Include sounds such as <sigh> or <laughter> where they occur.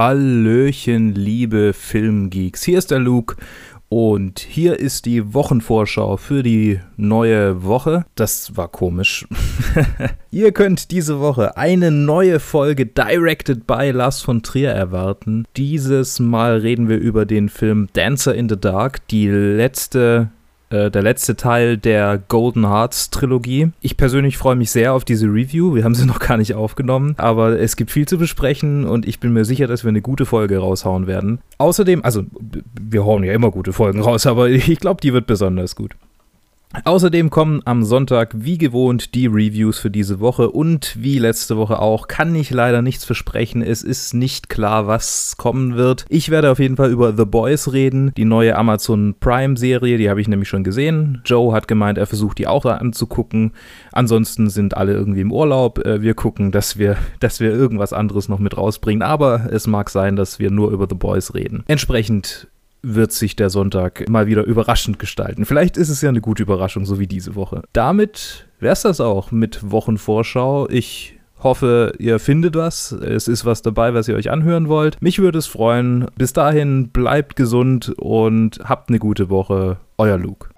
Hallöchen, liebe Filmgeeks. Hier ist der Luke und hier ist die Wochenvorschau für die neue Woche. Das war komisch. <laughs> Ihr könnt diese Woche eine neue Folge Directed by Lars von Trier erwarten. Dieses Mal reden wir über den Film Dancer in the Dark, die letzte äh, der letzte Teil der Golden Hearts Trilogie. Ich persönlich freue mich sehr auf diese Review. Wir haben sie <laughs> noch gar nicht aufgenommen, aber es gibt viel zu besprechen und ich bin mir sicher, dass wir eine gute Folge raushauen werden. Außerdem, also wir hauen ja immer gute Folgen raus, aber <laughs> ich glaube, die wird besonders gut. Außerdem kommen am Sonntag wie gewohnt die Reviews für diese Woche und wie letzte Woche auch kann ich leider nichts versprechen. Es ist nicht klar, was kommen wird. Ich werde auf jeden Fall über The Boys reden, die neue Amazon Prime Serie, die habe ich nämlich schon gesehen. Joe hat gemeint, er versucht die auch anzugucken. Ansonsten sind alle irgendwie im Urlaub. Äh, wir gucken, dass wir, dass wir irgendwas anderes noch mit rausbringen, aber es mag sein, dass wir nur über The Boys reden. Entsprechend wird sich der Sonntag mal wieder überraschend gestalten. Vielleicht ist es ja eine gute Überraschung, so wie diese Woche. Damit wäre es das auch mit Wochenvorschau. Ich hoffe, ihr findet was. Es ist was dabei, was ihr euch anhören wollt. Mich würde es freuen. Bis dahin, bleibt gesund und habt eine gute Woche. Euer Luke.